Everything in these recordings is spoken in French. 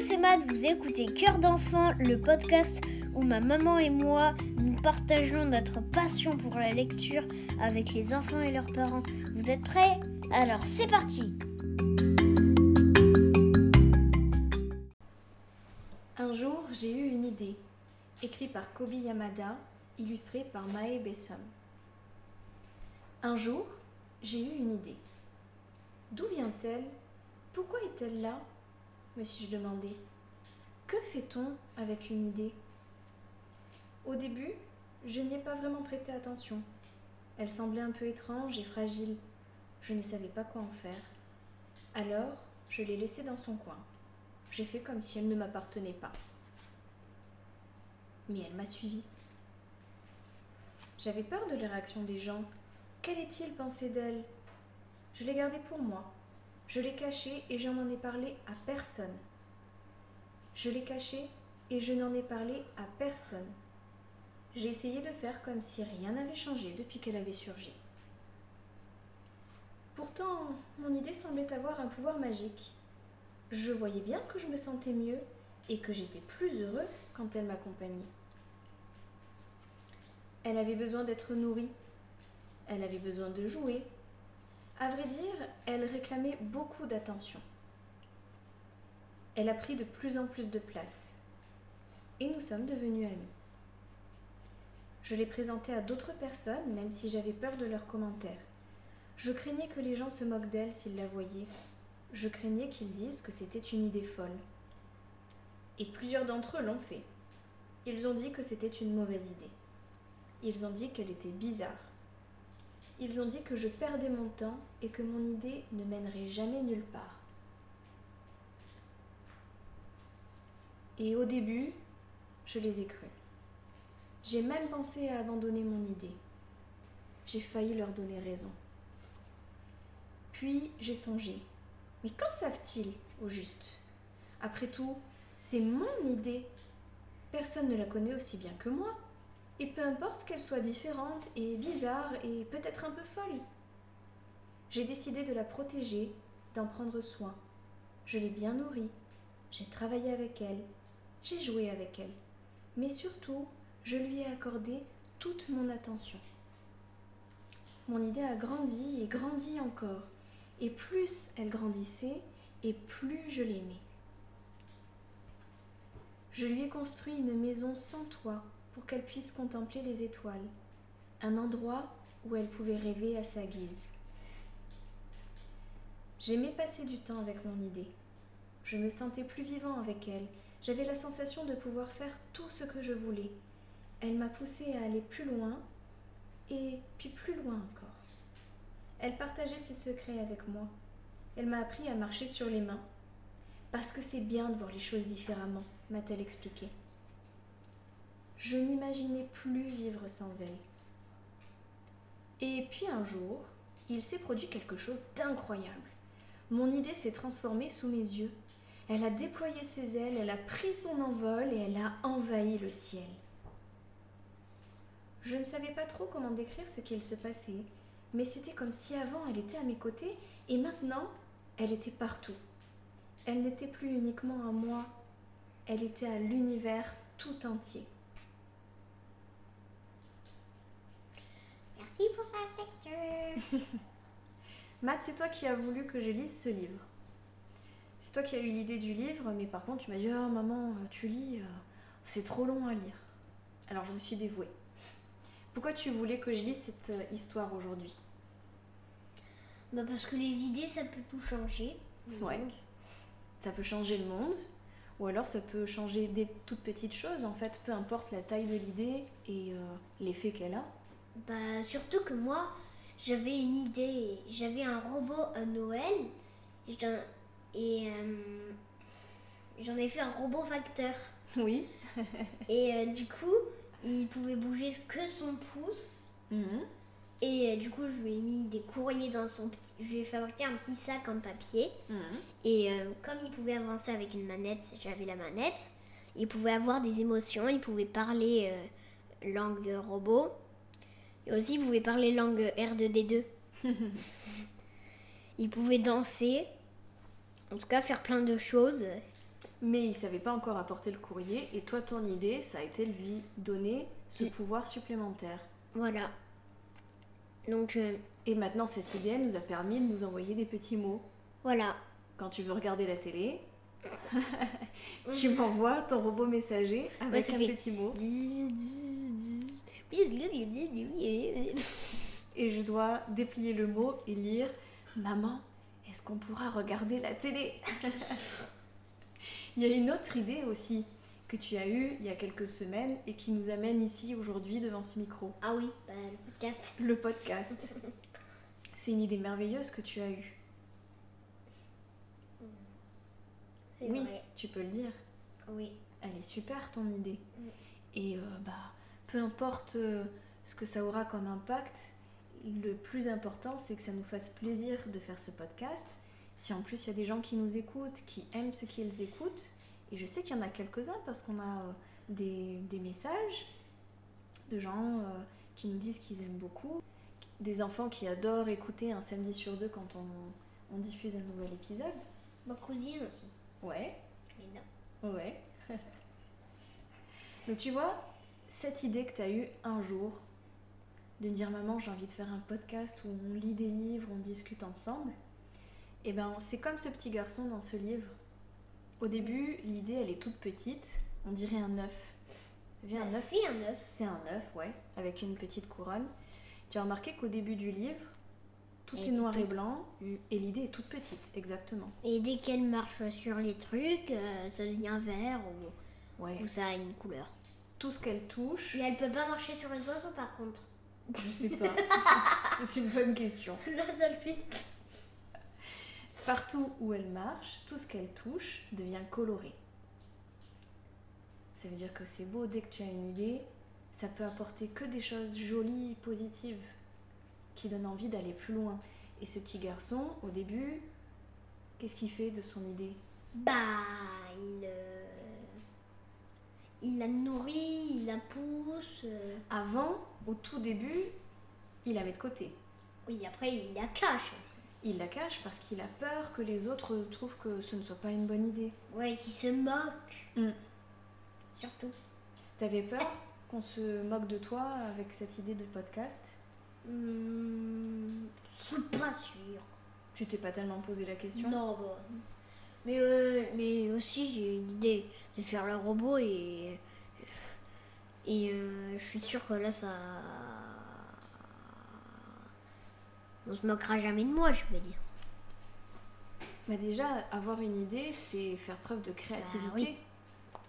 c'est Matt, vous écoutez Cœur d'enfant, le podcast où ma maman et moi nous partageons notre passion pour la lecture avec les enfants et leurs parents. Vous êtes prêts? Alors c'est parti Un jour, j'ai eu une idée, écrit par Kobi Yamada, illustré par Mae Bessam. Un jour, j'ai eu une idée. D'où vient-elle? Pourquoi est-elle là? Me suis-je demandé. Que fait-on avec une idée? Au début, je n'y ai pas vraiment prêté attention. Elle semblait un peu étrange et fragile. Je ne savais pas quoi en faire. Alors, je l'ai laissée dans son coin. J'ai fait comme si elle ne m'appartenait pas. Mais elle m'a suivie. J'avais peur de la réaction des gens. Qu'allait-il penser d'elle? Je l'ai gardée pour moi. Je l'ai cachée et je n'en ai parlé à personne. Je l'ai cachée et je n'en ai parlé à personne. J'ai essayé de faire comme si rien n'avait changé depuis qu'elle avait surgi. Pourtant, mon idée semblait avoir un pouvoir magique. Je voyais bien que je me sentais mieux et que j'étais plus heureux quand elle m'accompagnait. Elle avait besoin d'être nourrie. Elle avait besoin de jouer, à vrai dire, elle réclamait beaucoup d'attention. Elle a pris de plus en plus de place. Et nous sommes devenus amis. Je l'ai présentée à d'autres personnes, même si j'avais peur de leurs commentaires. Je craignais que les gens se moquent d'elle s'ils la voyaient. Je craignais qu'ils disent que c'était une idée folle. Et plusieurs d'entre eux l'ont fait. Ils ont dit que c'était une mauvaise idée. Ils ont dit qu'elle était bizarre. Ils ont dit que je perdais mon temps et que mon idée ne mènerait jamais nulle part. Et au début, je les ai crus. J'ai même pensé à abandonner mon idée. J'ai failli leur donner raison. Puis j'ai songé. Mais qu'en savent-ils au juste? Après tout, c'est mon idée. Personne ne la connaît aussi bien que moi. Et peu importe qu'elle soit différente et bizarre et peut-être un peu folle. J'ai décidé de la protéger, d'en prendre soin. Je l'ai bien nourrie. J'ai travaillé avec elle. J'ai joué avec elle. Mais surtout, je lui ai accordé toute mon attention. Mon idée a grandi et grandi encore. Et plus elle grandissait, et plus je l'aimais. Je lui ai construit une maison sans toit pour qu'elle puisse contempler les étoiles, un endroit où elle pouvait rêver à sa guise. J'aimais passer du temps avec mon idée. Je me sentais plus vivant avec elle. J'avais la sensation de pouvoir faire tout ce que je voulais. Elle m'a poussé à aller plus loin et puis plus loin encore. Elle partageait ses secrets avec moi. Elle m'a appris à marcher sur les mains. Parce que c'est bien de voir les choses différemment, m'a-t-elle expliqué. Je n'imaginais plus vivre sans elle. Et puis un jour, il s'est produit quelque chose d'incroyable. Mon idée s'est transformée sous mes yeux. Elle a déployé ses ailes, elle a pris son envol et elle a envahi le ciel. Je ne savais pas trop comment décrire ce qu'il se passait, mais c'était comme si avant elle était à mes côtés et maintenant elle était partout. Elle n'était plus uniquement à moi, elle était à l'univers tout entier. Pour la Matt, c'est toi qui as voulu que je lise ce livre. C'est toi qui as eu l'idée du livre, mais par contre, tu m'as dit Oh maman, tu lis, euh, c'est trop long à lire. Alors je me suis dévouée. Pourquoi tu voulais que je lise cette euh, histoire aujourd'hui? Bah Parce que les idées, ça peut tout changer. Ouais. Ça peut changer le monde, ou alors ça peut changer des toutes petites choses, en fait, peu importe la taille de l'idée et euh, l'effet qu'elle a. Bah, surtout que moi, j'avais une idée. J'avais un robot à Noël. Et euh, j'en ai fait un robot facteur. Oui. et euh, du coup, il pouvait bouger que son pouce. Mhm. Et euh, du coup, je lui ai mis des courriers dans son petit. Je lui ai fabriqué un petit sac en papier. Mhm. Et comme il pouvait avancer avec une manette, j'avais la manette. Il pouvait avoir des émotions, il pouvait parler langue robot. Et aussi, il pouvait parler langue R2D2. il pouvait danser. En tout cas, faire plein de choses. mais il savait pas encore apporter le courrier. Et toi, ton idée, ça a été lui donner ce pouvoir supplémentaire. Voilà. Donc. Euh, et maintenant, cette idée elle nous a permis de nous envoyer des petits mots. Voilà. Quand tu veux regarder la télé, tu m'envoies ton robot messager avec un petit mot. Et je dois déplier le mot et lire Maman, est-ce qu'on pourra regarder la télé? Il y a une autre idée aussi que tu as eue il y a quelques semaines et qui nous amène ici aujourd'hui devant ce micro. Ah oui, bah, le podcast. Le podcast. C'est une idée merveilleuse que tu as eue. Oui, tu peux le dire. Oui. Elle est super ton idée. Et euh, bah, peu importe euh, ce que ça aura comme impact, le plus important c'est que ça nous fasse plaisir de faire ce podcast. Si en plus il y a des gens qui nous écoutent, qui aiment ce qu'ils écoutent, et je sais qu'il y en a quelques-uns parce qu'on a euh, des, messages de gens qui nous disent qu'ils aiment beaucoup, des enfants qui adorent écouter un samedi sur deux quand on, on diffuse un nouvel épisode. Ma cousine aussi. Ouais. Ouais. Donc tu vois, cette idée que tu as eue un jour, de me dire maman j'ai envie de faire un podcast où on lit des livres, on discute ensemble, et eh ben c'est comme ce petit garçon dans ce livre. Au début, l'idée elle est toute petite, on dirait un œuf. Bah, c'est un œuf. C'est un œuf, ouais, avec une petite couronne. Tu as remarqué qu'au début du livre, tout est noir et blanc mm. et l'idée est toute petite, exactement. Et dès qu'elle marche sur les trucs, euh, ça devient vert ou, ou ça a une couleur. Tout ce qu'elle touche. Mais elle peut pas marcher sur les oiseaux par contre. Je sais pas. C'est une bonne question. Partout où elle marche, tout ce qu'elle touche devient coloré. Ça veut dire que c'est beau dès que tu as une idée, ça peut apporter que des choses jolies, positives qui donne envie d'aller plus loin. Et ce petit garçon, au début, qu'est-ce qu'il fait de son idée? Bah, il, euh, il la nourrit, il la pousse. Euh. Avant, au tout début, il la met de côté. Oui, après, il la cache Il la cache parce qu'il a peur que les autres trouvent que ce ne soit pas une bonne idée. Ouais, qu'il se moque. Mm. Surtout. T'avais peur qu'on se moque de toi avec cette idée de podcast? Hmm, je suis pas sûre. Tu t'es pas tellement posé la question? Non, bah. Mais, euh, mais aussi, j'ai une idée de faire le robot et. Et euh, je suis sûre que là, ça. On se moquera jamais de moi, je veux dire. Mais déjà, avoir une idée, c'est faire preuve de créativité. Bah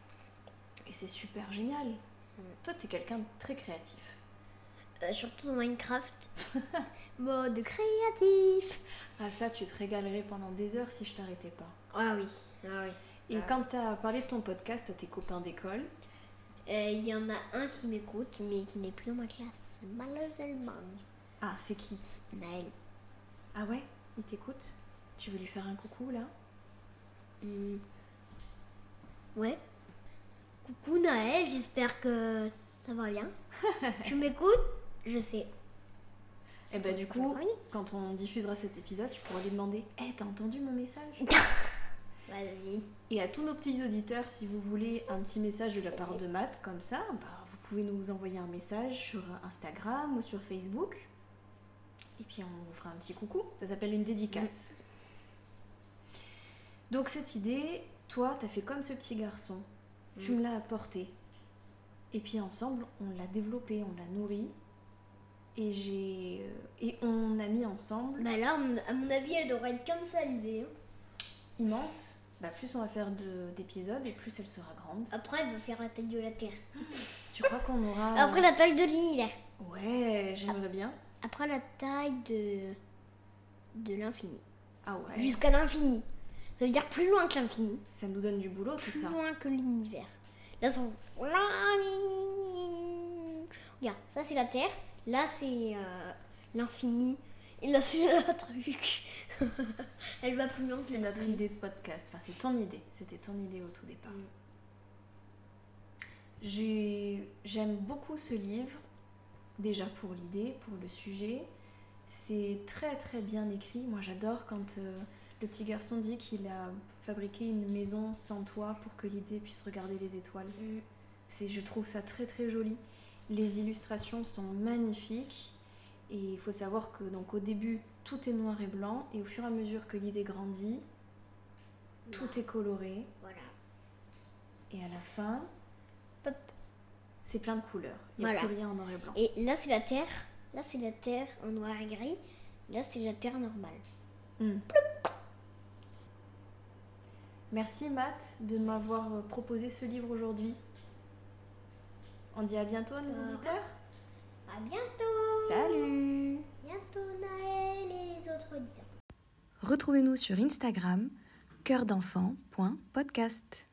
et c'est super génial. Mm. Toi, tu es quelqu'un de très créatif. Euh, surtout dans Minecraft. Mode créatif. Ah ça, tu te régalerais pendant des heures si je t'arrêtais pas. Ah oui, ah oui. Et quand tu as parlé de ton podcast à tes copains d'école? Euh, Il y en a un qui m'écoute, mais qui n'est plus dans ma classe, malheureusement. Ah, c'est qui? Naël. Ah ouais? Il t'écoute? Tu veux lui faire un coucou là? Hmm. Ouais. Coucou Naël, j'espère que ça va bien. tu m'écoutes? Je sais. Et eh bah ben, du coup, quand on diffusera cet épisode, tu pourras lui demander Hé, eh, t'as entendu mon message? Vas-y. Et à tous nos petits auditeurs, si vous voulez un petit message de la part de Matt, comme ça, bah, vous pouvez nous envoyer un message sur Instagram ou sur Facebook. Et puis on vous fera un petit coucou. Ça s'appelle une dédicace. Donc cette idée, toi, t'as fait comme ce petit garçon. Tu mm. me l'as apporté. Et puis ensemble, on l'a développé, on l'a nourri et j'ai euh, et on a mis ensemble. Bah là, à mon avis, elle devrait être comme ça l'idée. Hein. Immense. Bah plus on va faire d'épisodes et plus elle sera grande. Après, elle va faire la taille de la Terre. Tu crois qu'on aura Après la taille de l'univers. Ouais, j'aimerais bien. Après la taille de de l'infini. Ah ouais. Jusqu'à l'infini. Ça veut dire plus loin que l'infini. Ça nous donne du boulot tout ça. Plus loin que l'univers. Là, son... Regarde, ça c'est la Terre. Là, c'est euh, l'infini. Et là, c'est un truc. Elle va plus loin. C'est notre idée de podcast. Enfin, c'est ton idée. C'était ton idée au tout départ. Mm. J'aime beaucoup ce livre. Déjà pour l'idée, pour le sujet. C'est très très bien écrit. Moi, j'adore quand euh, Le petit garçon dit qu'il a fabriqué une maison sans toit pour que l'idée puisse regarder les étoiles. Mm. C'est, je trouve ça très très joli. Les illustrations sont magnifiques. Et il faut savoir que donc au début tout est noir et blanc et au fur et à mesure que l'idée grandit, tout est coloré. Voilà. Et à la fin, c'est plein de couleurs. Il n'y a plus rien en noir et blanc. Et là c'est la terre. Là c'est la terre en noir et gris. Là c'est la terre normale. Hmm. Merci Matt de m'avoir proposé ce livre aujourd'hui. On dit à bientôt à nos auditeurs. À bientôt. Salut. Bientôt Naël et les autres disants. Retrouvez-nous sur Instagram cœur d'enfant.podcast.